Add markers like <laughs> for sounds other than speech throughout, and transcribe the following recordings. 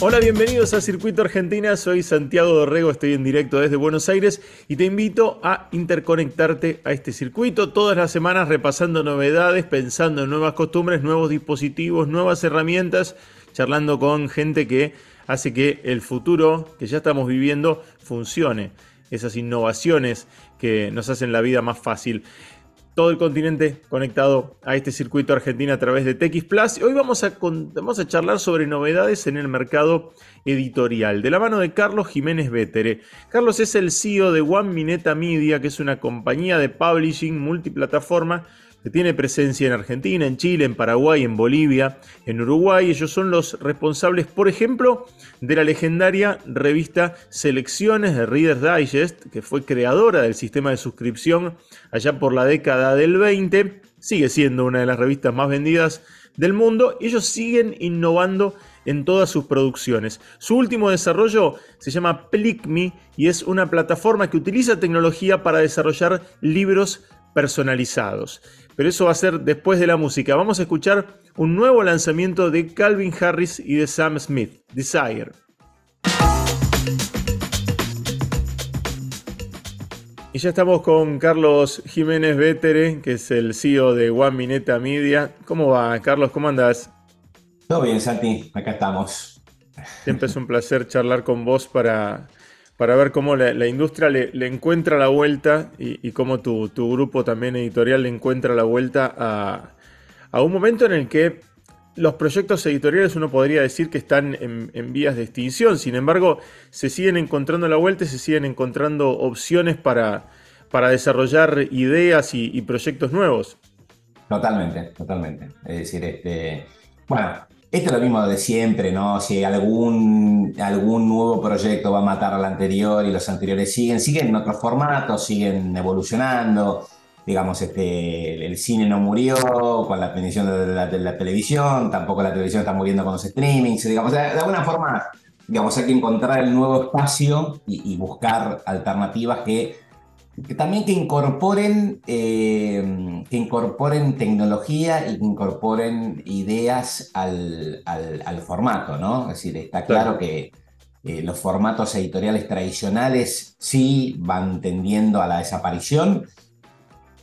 Hola, bienvenidos a Circuito Argentina. Soy Santiago Dorrego, estoy en directo desde Buenos Aires y te invito a interconectarte a este circuito todas las semanas repasando novedades, pensando en nuevas costumbres, nuevos dispositivos, nuevas herramientas, charlando con gente que hace que el futuro que ya estamos viviendo funcione. Esas innovaciones que nos hacen la vida más fácil todo el continente conectado a este circuito argentino a través de TX Plus. Hoy vamos a, vamos a charlar sobre novedades en el mercado editorial, de la mano de Carlos Jiménez Vétere. Carlos es el CEO de One Mineta Media, que es una compañía de publishing multiplataforma que tiene presencia en Argentina, en Chile, en Paraguay, en Bolivia, en Uruguay. Ellos son los responsables, por ejemplo, de la legendaria revista Selecciones de Reader's Digest, que fue creadora del sistema de suscripción allá por la década del 20. Sigue siendo una de las revistas más vendidas del mundo. Ellos siguen innovando en todas sus producciones. Su último desarrollo se llama PlickMe y es una plataforma que utiliza tecnología para desarrollar libros personalizados pero eso va a ser después de la música. Vamos a escuchar un nuevo lanzamiento de Calvin Harris y de Sam Smith, Desire. Y ya estamos con Carlos Jiménez Vétere, que es el CEO de One Mineta Media. ¿Cómo va, Carlos? ¿Cómo andas? Todo bien, Santi. Acá estamos. Siempre es un placer charlar con vos para para ver cómo la, industria le, encuentra la vuelta y, cómo tu, grupo también editorial le encuentra la vuelta a, un momento en el que los proyectos editoriales uno podría decir que están en, vías de extinción, sin embargo se siguen encontrando la vuelta y se siguen encontrando opciones para, desarrollar ideas y, y proyectos nuevos. Totalmente, totalmente. Es decir, este, bueno, esto es lo mismo de siempre, ¿no? Si algún, algún nuevo proyecto va a matar al anterior y los anteriores siguen, siguen en otros formatos, siguen evolucionando. Digamos, este, el cine no murió con la aparición de la, televisión, tampoco la televisión está muriendo con los streamings. Digamos, de, alguna forma, digamos, hay que encontrar el nuevo espacio y buscar alternativas que que también que incorporen, eh, que incorporen tecnología y que incorporen ideas al, formato, ¿no? Es decir, está claro, que eh, los formatos editoriales tradicionales sí van tendiendo a la desaparición,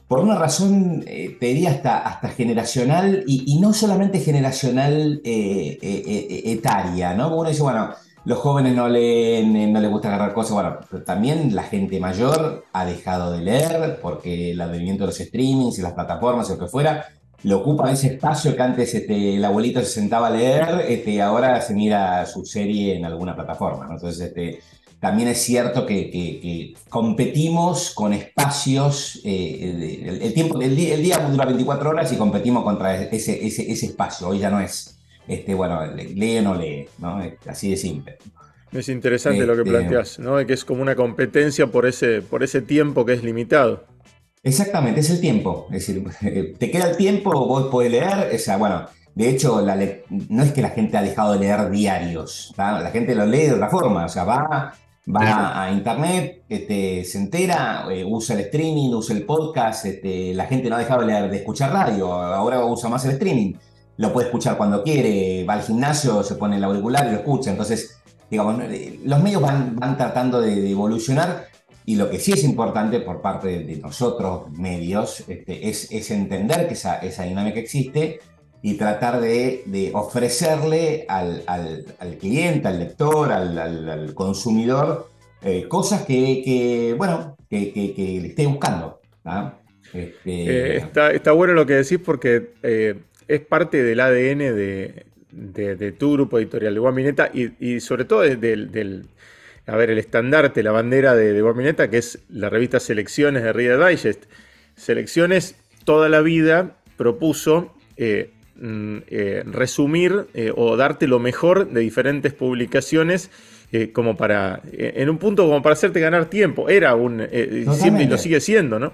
por una razón, eh, te diría hasta, hasta generacional, y, no solamente generacional etaria, ¿no? Uno dice, bueno, los jóvenes no leen, eh, no les gusta agarrar cosas. Bueno, también la gente mayor ha dejado de leer porque el advenimiento de los streamings y las plataformas o lo que fuera le ocupa ese espacio que antes este, el abuelito se sentaba a leer, este, ahora se mira su serie en alguna plataforma. Entonces, este, también es cierto que, competimos con espacios, eh, el, tiempo, el el, día, dura 24 horas y competimos contra ese, ese, ese espacio. Hoy ya no es este, bueno, lee o no lee, ¿no? Así de simple. Es interesante lo que este, planteas, ¿no? Que es como una competencia por ese, por ese tiempo que es limitado. Exactamente, es el tiempo. Es decir, <laughs> te queda el tiempo, vos podés leer. O sea, bueno, de hecho, no es que la gente ha dejado de leer diarios, la gente lo lee de otra forma. O sea, va, va a internet, este, se entera, eh, usa el streaming, usa el podcast. Este, la gente no ha dejado de, leer, de escuchar radio, ahora usa más el streaming lo puede escuchar cuando quiere, va al gimnasio, se pone el auricular y lo escucha. Entonces, digamos, los medios van, van tratando de, evolucionar y lo que sí es importante por parte de nosotros, medios, este, es, es, entender que esa, esa, dinámica existe y tratar de, ofrecerle al, al, cliente, al lector, al, consumidor, eh, cosas que, bueno, que, que, le esté buscando. Este, eh, está, está, bueno lo que decís porque eh, es parte del ADN de, tu grupo editorial de Guamineta y, sobre todo del, a ver, el estandarte, la bandera de, de Guamineta, que es la revista Selecciones de Reader Digest. Selecciones toda la vida propuso eh, mm, eh, resumir eh, o darte lo mejor de diferentes publicaciones como para, en un punto como para hacerte ganar tiempo. Era un, siempre lo sigue siendo, ¿no?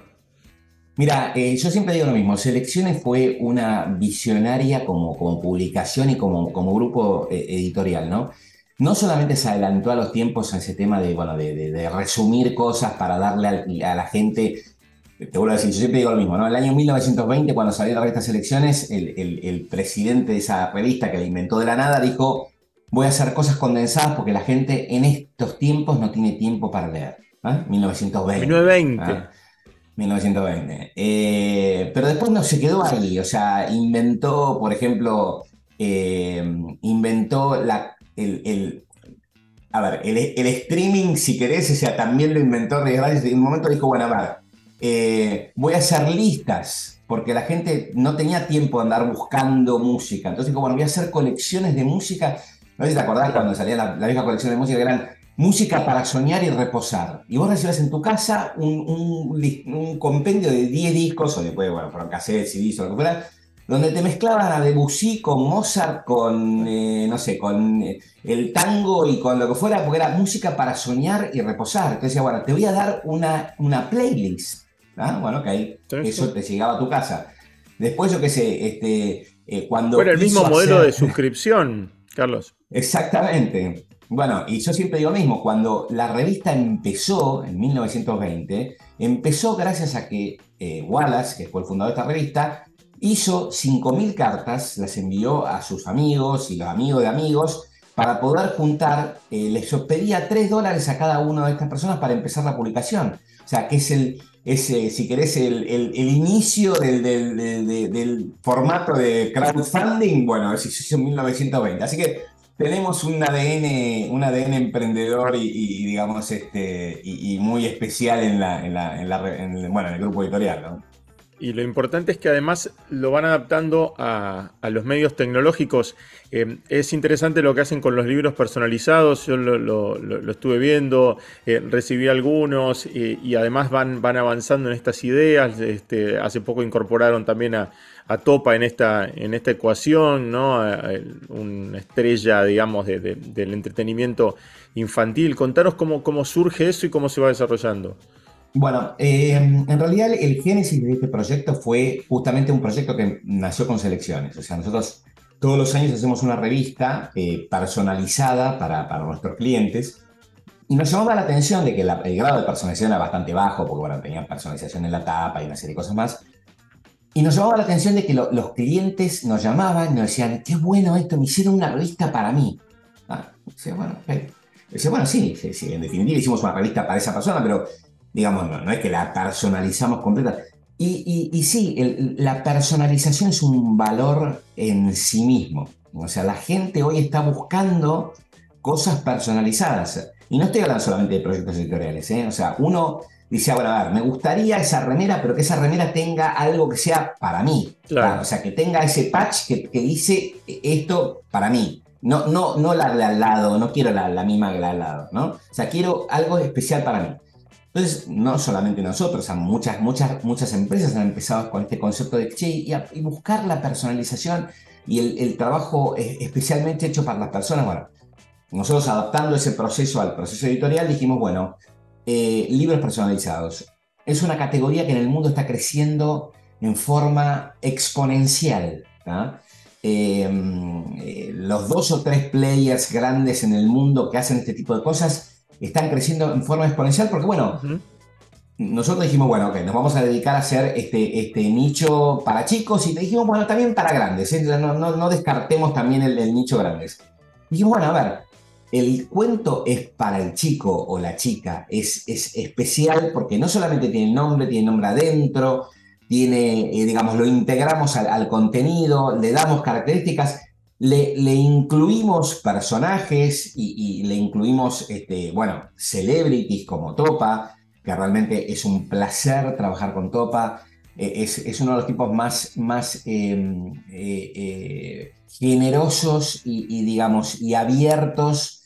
Mira, eh, yo siempre digo lo mismo, Selecciones fue una visionaria como, como publicación y como, como grupo eh, editorial, ¿no? No solamente se adelantó a los tiempos en ese tema de, bueno, de, resumir cosas para darle a, la gente, te vuelvo a decir, yo siempre digo lo mismo, ¿no? El año 1920, cuando salió la revista Selecciones, el, el, presidente de esa revista que la inventó de la nada dijo, voy a hacer cosas condensadas porque la gente en estos tiempos no tiene tiempo para leer. 1920. 1920. 1920. pero después no se quedó ahí, o sea, inventó, por ejemplo, eh, inventó la, el, a ver, el, streaming, si querés, o sea, también lo inventó Reyes En un momento dijo, bueno, a ver, eh, voy a hacer listas, porque la gente no tenía tiempo de andar buscando música. Entonces dijo, bueno, voy a hacer colecciones de música. No sé si te acordás cuando salía la, la vieja colección de música que eran música para soñar y reposar. Y vos recibías en tu casa un, un, compendio de 10 discos, o después, bueno, fueron cassettes, CDs o lo que fuera, donde te mezclaban a Debussy con Mozart, con, eh, no sé, con eh, el tango y con lo que fuera, porque era música para soñar y reposar. Entonces decía, bueno, te voy a dar una, una playlist. ¿Ah? Bueno, ok, eso te llegaba a tu casa. Después, yo qué sé, este, eh, cuando... Era el mismo modelo de suscripción, Carlos. <laughs> Exactamente. Bueno, y yo siempre digo lo mismo, cuando la revista empezó en 1920, empezó gracias a que Wallace, que fue el fundador de esta revista, hizo 5.000 cartas, las envió a sus amigos y los amigos de amigos para poder juntar, eh, les pedía 3 dólares a cada una de estas personas para empezar la publicación. O sea, que es el, ese, si querés, el, inicio del, formato de crowdfunding, bueno, eso hizo en 1920. Así que tenemos un ADN, un ADN emprendedor y, digamos, este, y, muy especial en, la, en, la, en, la, en el grupo editorial, ¿no? Y lo importante es que además lo van adaptando a, los medios tecnológicos. Eh, es interesante lo que hacen con los libros personalizados, yo lo, estuve viendo, eh, recibí algunos y además van, van avanzando en estas ideas. Este, hace poco incorporaron también a, Topa en esta, en esta ecuación, ¿no? una estrella, digamos, del entretenimiento infantil. Contanos cómo, cómo surge eso y cómo se va desarrollando. Bueno, eh, en realidad el génesis de este proyecto fue justamente un proyecto que nació con selecciones. O sea, nosotros todos los años hacemos una revista eh, personalizada para, para, nuestros clientes. Y nos llamaba la atención de que el grado de personalización era bastante bajo, porque bueno, tenían personalización en la tapa y una serie de cosas más. Y nos llamaba la atención de que los clientes nos llamaban y nos decían, qué bueno esto, me hicieron una revista para mí. Ah, decía, bueno, decía, bueno sí, sí, en definitiva hicimos una revista para esa persona, pero digamos, no, es que la personalizamos completa. Y, y, sí, la personalización es un valor en sí mismo. O sea, la gente hoy está buscando cosas personalizadas. Y no estoy hablando solamente de proyectos editoriales. ¿eh? O sea, uno dice, bueno, a ver, me gustaría esa remera, pero que esa remera tenga algo que sea para mí. Claro. O sea, que tenga ese patch que, que, dice esto para mí. No, no, no la de al lado, no quiero la, la misma que la de al lado, ¿no? O sea, quiero algo especial para mí. Entonces, no solamente nosotros, muchas, muchas, muchas empresas han empezado con este concepto de che, y, buscar la personalización y el, trabajo especialmente hecho para las personas. Bueno, nosotros adaptando ese proceso al proceso editorial dijimos, bueno, eh, libros personalizados. Es una categoría que en el mundo está creciendo en forma exponencial. Em, eh, los dos o tres players grandes en el mundo que hacen este tipo de cosas están creciendo en forma exponencial porque, bueno, nosotros dijimos, bueno, ok, nos vamos a dedicar a hacer este, este nicho para chicos y dijimos, bueno, también para grandes, ¿eh? no, no, descartemos también el, nicho grandes. Dijimos, bueno, a ver, el cuento es para el chico o la chica, es, es especial porque no solamente tiene nombre, tiene nombre adentro, tiene, eh, digamos, lo integramos al, al, contenido, le damos características le, incluimos personajes y, le incluimos, este, bueno, celebrities como Topa, que realmente es un placer trabajar con Topa. E, es, uno de los tipos más, más em, eh, eh, generosos y, digamos, y abiertos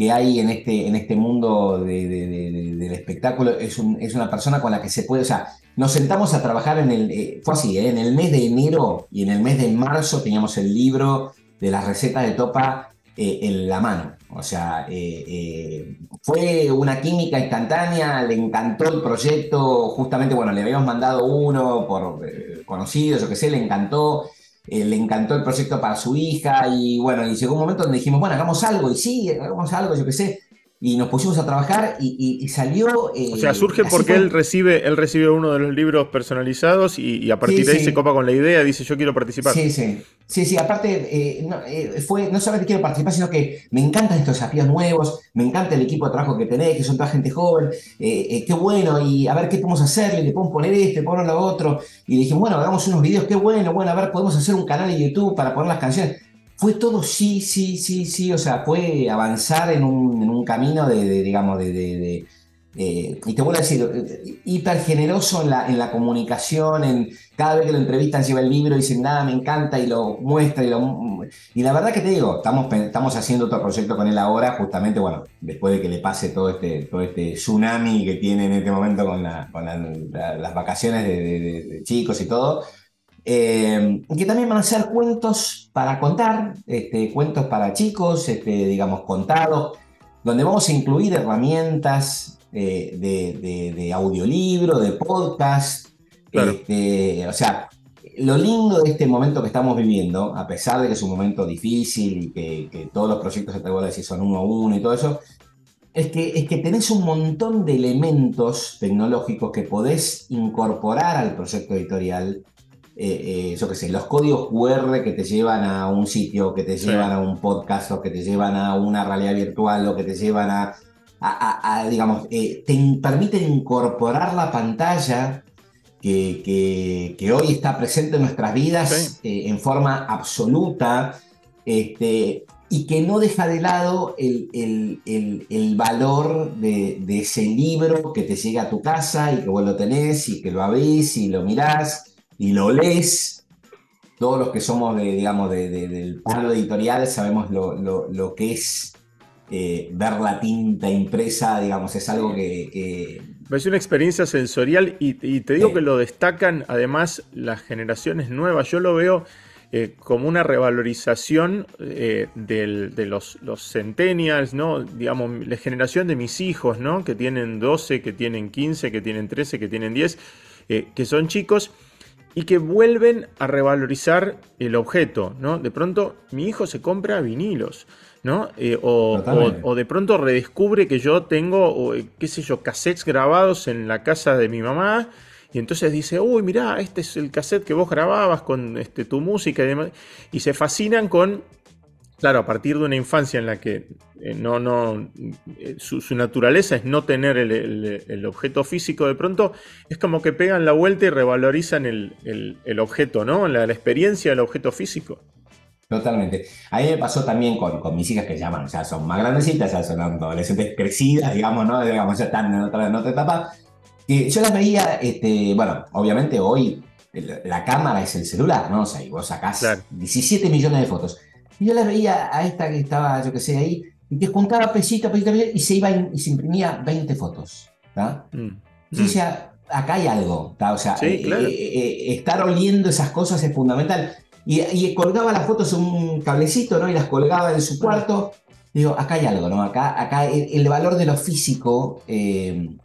que hay en este, en este mundo del espectáculo. Es, una persona con la que se puede, o sea, nos sentamos a trabajar en el, eh, fue así, en el mes de enero y en el mes de marzo teníamos el libro de las recetas de Topa eh, en la mano. O sea, eh, eh, fue una química instantánea, le encantó el proyecto, justamente, bueno, le habíamos mandado uno por conocidos, o que sé, le encantó, le encantó el proyecto para su hija y bueno, y llegó un momento donde dijimos, bueno, hagamos algo, y sí, hagamos algo, yo qué sé. Y nos pusimos a trabajar y, salió... Eh, o sea, surge porque él recibe él recibe uno de los libros personalizados y, a partir de ahí se copa con la idea, dice yo quiero participar. Sí, sí. Sí, sí, aparte eh, no, eh, fue, no solamente quiero participar, sino que me encantan estos desafíos nuevos, me encanta el equipo de trabajo que tenés, que son toda gente joven, qué bueno, y a ver qué podemos hacer, le podemos poner este, poner lo otro. Y dije, bueno, hagamos unos videos, qué bueno, bueno, a ver, podemos hacer un canal de YouTube para poner las canciones fue todo sí, sí, sí, sí, o sea, fue avanzar en un, camino de, digamos, de, y te vuelvo a decir, hiper generoso en la, en la comunicación, en cada vez que lo entrevistan lleva el libro y dicen, nada, me encanta y lo muestra y lo... Y la verdad que te digo, estamos, estamos haciendo otro proyecto con él ahora, justamente, bueno, después de que le pase todo este, todo este tsunami que tiene en este momento con, las vacaciones de chicos y todo, eh, que también van a ser cuentos para contar, este, cuentos para chicos, este, digamos, contados, donde vamos a incluir herramientas eh, de, audiolibro, de podcast. Este, o sea, lo lindo de este momento que estamos viviendo, a pesar de que es un momento difícil y que, todos los proyectos, te voy a decir, son uno a uno y todo eso, es que, es que tenés un montón de elementos tecnológicos que podés incorporar al proyecto editorial eh, eh, yo qué sé, los códigos QR que te llevan a un sitio, que te llevan a un podcast, o que te llevan a una realidad virtual, o que te llevan a, digamos, eh, te permiten incorporar la pantalla que, que, hoy está presente en nuestras vidas en forma absoluta. Este, y que no deja de lado el, el, el, valor de, de, ese libro que te llega a tu casa y que vos lo tenés y que lo abrís y lo mirás y lo lees, todos los que somos, de, digamos, del palo editorial sabemos lo, que es eh, ver la tinta impresa, digamos, es algo que... Es una experiencia sensorial y, te digo que lo destacan además las generaciones nuevas. Yo lo veo eh, como una revalorización eh, de los, los, centennials, ¿no? Digamos, la generación de mis hijos, ¿no? Que tienen 12, que tienen 15, que tienen 13, que tienen 10, que son chicos y que vuelven a revalorizar el objeto, ¿no? De pronto mi hijo se compra vinilos, ¿no? Eh, o, de pronto redescubre que yo tengo, eh, qué sé yo, cassettes grabados en la casa de mi mamá y entonces dice, uy, mirá, este es el cassette que vos grababas con este, tu música y demás. Y se fascinan con Claro, a partir de una infancia en la que eh, no, no, eh, su, naturaleza es no tener el, objeto físico, de pronto es como que pegan la vuelta y revalorizan el, objeto, ¿no? La, experiencia del objeto físico. Totalmente. A mí me pasó también con, mis hijas que llaman, ya son más grandecitas, ya son adolescentes crecidas, digamos, ¿no? Digamos, ya están en otra, etapa. Que yo las veía, este, bueno, obviamente hoy la cámara es el celular, ¿no? O sea, y vos sacás 17 millones de fotos y yo la veía a esta que estaba, yo qué sé, ahí, y que juntaba pesita, pesita, pesita, y se iba y se imprimía 20 fotos. Mm, y mm. acá hay algo, o sea, eh, eh, eh, estar oliendo esas cosas es fundamental. Y, colgaba las fotos en un cablecito, ¿no? Y las colgaba en su cuarto. Digo, acá hay algo, ¿no? Acá, acá el, valor de lo físico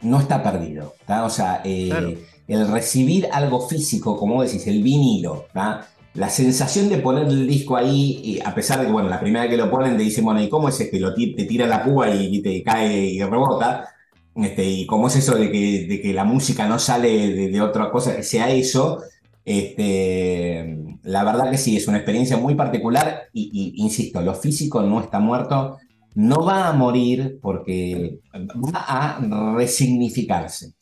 no está perdido, ¿está? O sea, el recibir algo físico, como decís, el vinilo, ¿está? La sensación de poner el disco ahí, y a pesar de que, bueno, la primera vez que lo ponen te dicen, bueno, ¿y cómo es que Lo te tira la púa y, te cae y rebota. Este, y cómo es eso de que, de que la música no sale de, otra cosa que sea eso. Este, la verdad que sí, es una experiencia muy particular y, insisto, lo físico no está muerto, no va a morir porque va a resignificarse.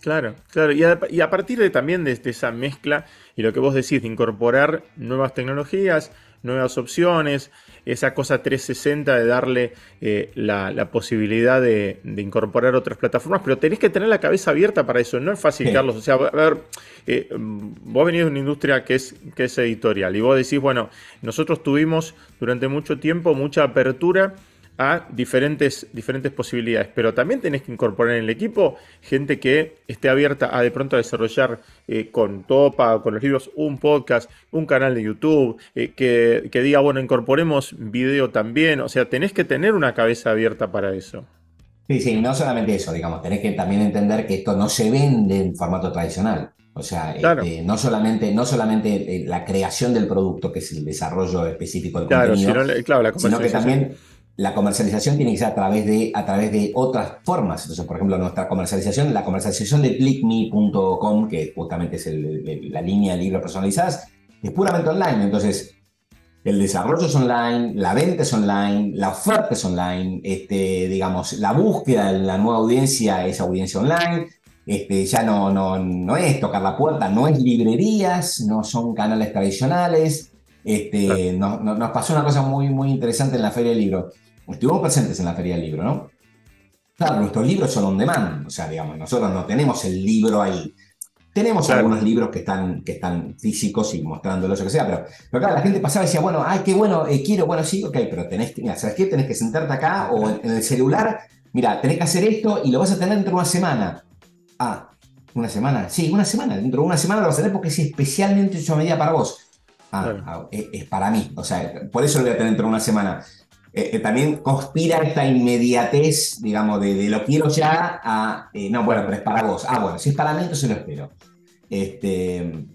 Claro, claro. Y a, partir de también de, esa mezcla y lo que vos decís, de incorporar nuevas tecnologías, nuevas opciones, esa cosa 360 de darle eh, la, posibilidad de, incorporar otras plataformas, pero tenés que tener la cabeza abierta para eso. No es fácil, Carlos. O sea, a ver, eh, vos venís de una industria que es, que es editorial y vos decís, bueno, nosotros tuvimos durante mucho tiempo mucha apertura a diferentes, diferentes posibilidades, pero también tenés que incorporar en el equipo gente que esté abierta a de pronto a desarrollar eh, con Topa, con los libros, un podcast, un canal de YouTube, eh, que, que, diga, bueno, incorporemos video también, o sea, tenés que tener una cabeza abierta para eso. Sí, sí, no solamente eso, digamos, tenés que también entender que esto no se vende en formato tradicional. O sea, este, no solamente, no solamente eh, la creación del producto, que es el desarrollo específico del contenido, sino, claro, sino que también la comercialización tiene que ser a través de, a través de otras formas. Entonces, por ejemplo, nuestra comercialización, la comercialización de clickme.com, que justamente es la línea de libros personalizadas, es puramente online. Entonces, el desarrollo es online, la venta es online, la oferta es online, este, digamos, la búsqueda de la nueva audiencia es audiencia online. Este, ya no, no, no es tocar la puerta, no es librerías, no son canales tradicionales. Este, nos pasó una cosa muy, muy interesante en la Feria del Libro estuvimos presentes en la Feria del Libro, ¿no? Claro, nuestros libros son on demand, o sea, digamos, nosotros no tenemos el libro ahí. Tenemos algunos libros que están, que están físicos y mostrándolos, o que sea, pero, pero claro, la gente pasaba y decía, bueno, ay, qué bueno, eh, quiero, bueno, sí, ok, pero tenés que, mira, ¿sabes qué? Tenés que sentarte acá o en, el celular, mira, tenés que hacer esto y lo vas a tener dentro de una semana. Ah, ¿una semana? Sí, una semana, dentro de una semana lo vas a tener porque es especialmente hecho a medida para vos. Ah, ah es, es, para mí, o sea, por eso lo voy a tener dentro de una semana. Eh, eh, también conspira esta inmediatez, digamos, de, lo quiero ya a, eh, no, bueno, pero es para vos. Ah, bueno, si es para mí, entonces lo espero. Este,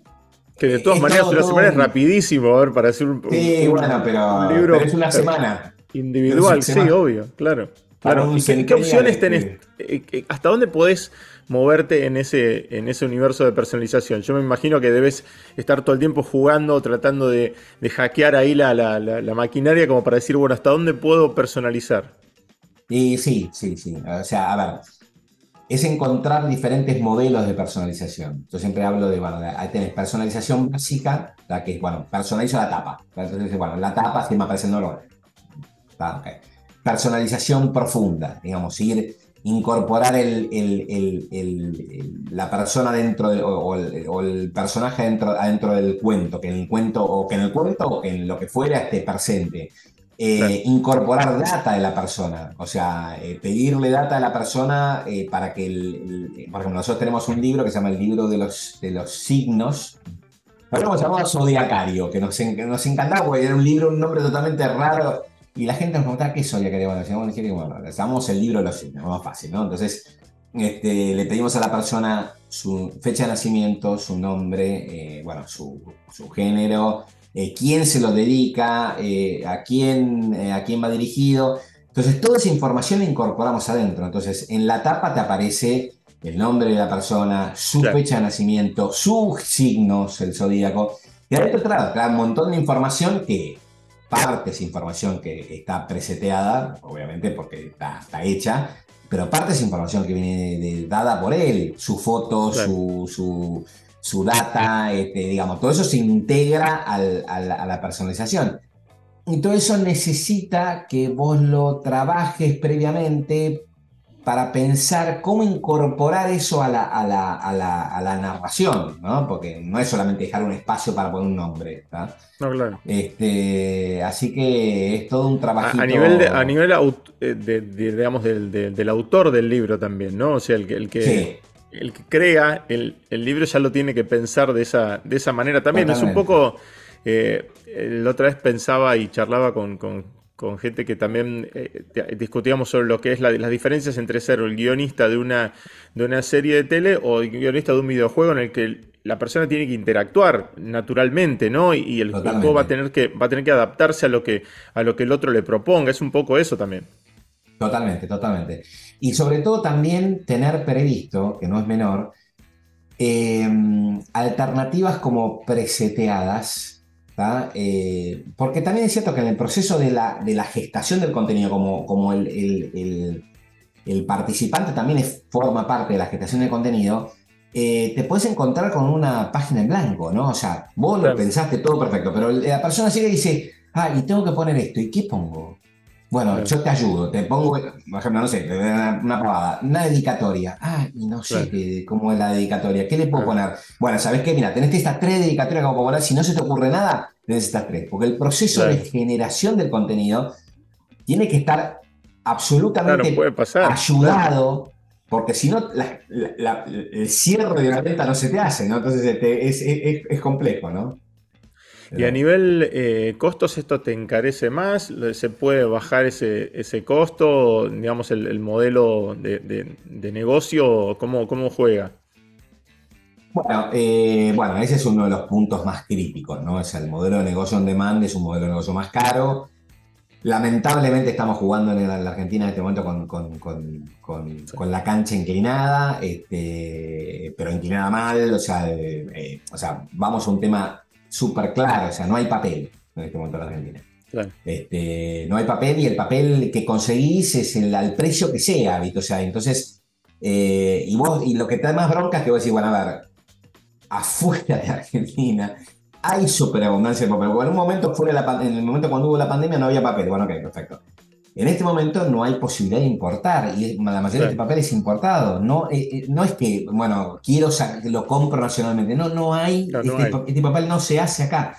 que de todas maneras una semana es rapidísimo, a ver, para hacer un, sí, bueno, pero, libro es una semana. Individual, sí, obvio, claro. Claro. ¿Qué, opciones tenés? ¿Hasta dónde podés moverte en ese, en ese universo de personalización. Yo me imagino que debes estar todo el tiempo jugando, tratando de, hackear ahí la, la, maquinaria como para decir, bueno, ¿hasta dónde puedo personalizar? Y sí, sí, sí. O sea, a ver, es encontrar diferentes modelos de personalización. Yo siempre hablo de, bueno, ahí tenés personalización básica, la que es, bueno, personalizo la tapa. Entonces, bueno, la tapa me aparece el oro. Personalización profunda, digamos, ir incorporar el, la persona dentro o, el, personaje dentro, dentro del cuento, que en el cuento o que en el cuento o que en lo que fuera esté presente. Eh, incorporar data de la persona, o sea, eh, pedirle data a la persona eh, para que, el, por ejemplo, nosotros tenemos un libro que se llama el libro de los, de los signos, lo hemos llamado Zodiacario, que nos, nos encantaba porque era un libro, un nombre totalmente raro, y la gente nos preguntaba qué soy, que bueno, decíamos, bueno, el libro de los signos, más fácil, ¿no? Entonces, este, le pedimos a la persona su fecha de nacimiento, su nombre, eh, bueno, su, su género, eh, quién se lo dedica, eh, a, quién, a quién va dirigido. Entonces, toda esa información la incorporamos adentro. Entonces, en la tapa te aparece el nombre de la persona, su fecha de nacimiento, sus signos, el zodíaco. Y adentro trae un montón de información que parte esa información que está preseteada, obviamente porque está, hecha, pero parte esa información que viene dada por él, su foto, su, su, data, este, digamos, todo eso se integra a la personalización. Y todo eso necesita que vos lo trabajes previamente para pensar cómo incorporar eso a la, a la, narración, ¿no? Porque no es solamente dejar un espacio para poner un nombre, No, claro. Este, así que es todo un trabajo A, nivel, de, a nivel eh, digamos, del, autor del libro también, ¿no? O sea, el que, el que, el que crea el, libro ya lo tiene que pensar de esa, de esa manera también. Es un poco... Eh, la otra vez pensaba y charlaba con, con gente que también eh, discutíamos sobre lo que es las diferencias entre ser el guionista de una, de una serie de tele o el guionista de un videojuego en el que la persona tiene que interactuar naturalmente, ¿no? Y, el juego va a tener que, va a tener que adaptarse a lo que, a lo que el otro le proponga. Es un poco eso también. Totalmente, totalmente. Y sobre todo también tener previsto, que no es menor, eh, alternativas como preseteadas eh, porque también es cierto que en el proceso de la, de la gestación del contenido, como, como el, el, participante también forma parte de la gestación del contenido, eh, te puedes encontrar con una página en blanco, ¿no? O sea, vos lo pensaste todo perfecto, pero la persona llega y dice, ah, y tengo que poner esto, ¿y qué pongo? Bueno, yo te ayudo, te pongo, por ejemplo, no sé, una, una una dedicatoria. Ah, y no sé cómo es la dedicatoria. ¿Qué le puedo poner? Bueno, ¿sabes qué? Mira, tenés estas tres dedicatorias como poner. Si no se te ocurre nada, tenés estas tres. Porque el proceso de generación del contenido tiene que estar absolutamente ayudado. Porque si no, el cierre de la venta no se te hace, ¿no? Entonces este, es, es complejo, ¿no? Y a nivel eh, costos, ¿esto te encarece más? ¿Se puede bajar ese, ese costo? Digamos, el, modelo de, negocio, ¿cómo, ¿cómo, juega? Bueno, eh, bueno, ese es uno de los puntos más críticos, ¿no? Es el modelo de negocio on demand, es un modelo de negocio más caro. Lamentablemente estamos jugando en la Argentina en este momento con, la cancha inclinada, este, pero inclinada mal, o sea, eh, o sea, vamos a un tema súper claro, o sea, no hay papel en este momento en Argentina. Este, no hay papel y el papel que conseguís es el, al precio que sea, O sea, entonces, eh, y, vos, y lo que te da más bronca es que vos decís, bueno, a ver, afuera de Argentina hay superabundancia de papel. en un momento, fuera la, en el momento cuando hubo la pandemia no había papel. Bueno, ok, perfecto. En este momento no hay posibilidad de importar y la mayoría de papel es importado. No, eh, eh, no es que, bueno, quiero lo compro nacionalmente. No, no hay, este, este, papel no se hace acá.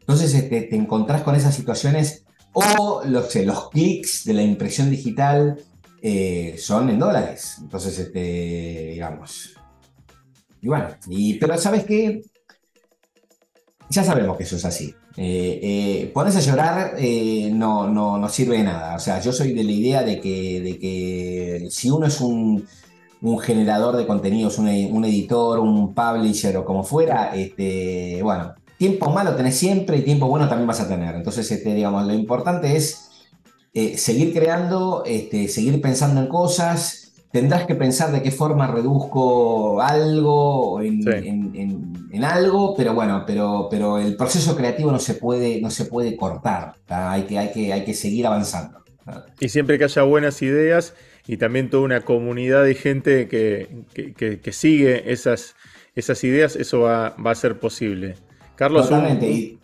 Entonces este, te encontrás con esas situaciones o los, los clics de la impresión digital eh, son en dólares. Entonces, este, digamos. Y bueno, y, pero ¿sabes qué? ya sabemos que eso es así. Eh, eh, ponerse a llorar eh, no, no, sirve de nada. O sea, yo soy de la idea de que, de que si uno es un, generador de contenidos, un, editor, un publisher o como fuera, este, bueno, tiempo malo tenés siempre y tiempo bueno también vas a tener. Entonces, este, digamos, lo importante es seguir creando, este, seguir pensando en cosas, tendrás que pensar de qué forma reduzco algo en, algo, pero bueno, pero, pero el proceso creativo no se puede, no se puede cortar, hay que, hay, que, hay que seguir avanzando. Y siempre que haya buenas ideas y también toda una comunidad de gente que, sigue esas, esas ideas, eso va, a ser posible. Carlos. Totalmente.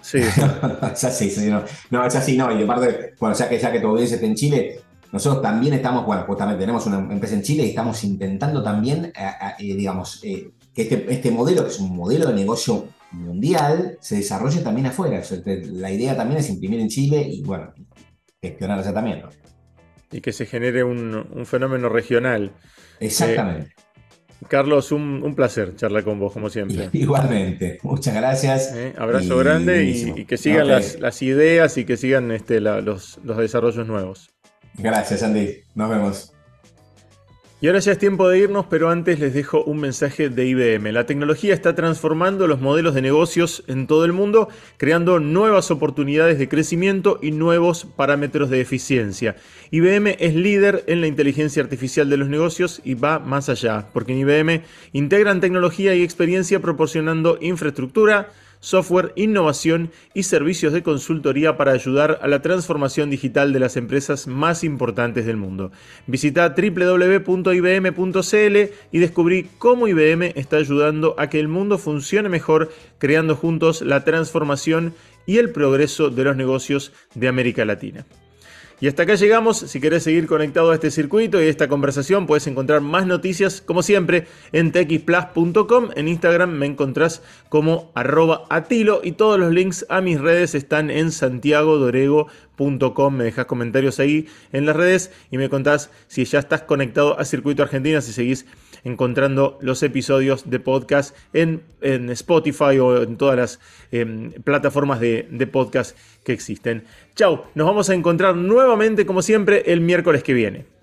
Sí. <laughs> ya sí, sí, no, no, es así, no. Y aparte, bueno, ya que, ya que tu audiencia está en Chile, nosotros también estamos, bueno, justamente tenemos una empresa en Chile y estamos intentando también, eh, eh, digamos, eh, que este, este, modelo, que es un modelo de negocio mundial, se desarrolle también afuera. la idea también es imprimir en Chile y, bueno, gestionar allá también. ¿no? Y que se genere un, fenómeno regional. Exactamente. Carlos, un, placer charlar con vos, como siempre. <laughs> Igualmente, muchas gracias. abrazo grande y, que sigan las, ideas y que sigan este, los, los desarrollos nuevos. Gracias, Andy. Nos vemos. Y ahora ya es tiempo de irnos, pero antes les dejo un mensaje de IBM. La tecnología está transformando los modelos de negocios en todo el mundo, creando nuevas oportunidades de crecimiento y nuevos parámetros de eficiencia. IBM es líder en la inteligencia artificial de los negocios y va más allá, porque en IBM integran tecnología y experiencia proporcionando infraestructura, software, innovación y servicios de consultoría para ayudar a la transformación digital de las empresas más importantes del mundo. Visita www.ibm.cl y descubrí cómo IBM está ayudando a que el mundo funcione mejor, creando juntos la transformación y el progreso de los negocios de América Latina. Y hasta acá llegamos. Si querés seguir conectado a este circuito y a esta conversación, puedes encontrar más noticias, como siempre, en txplus.com. En Instagram me encontrás como arroba atilo y todos los links a mis redes están en santiagodorego.com. Me dejas comentarios ahí en las redes y me contás si ya estás conectado a Circuito Argentina, si seguís encontrando los episodios de podcast en, Spotify o en todas las em, plataformas de, de podcast que existen. Chau, nos vamos a encontrar nuevamente como siempre el miércoles que viene.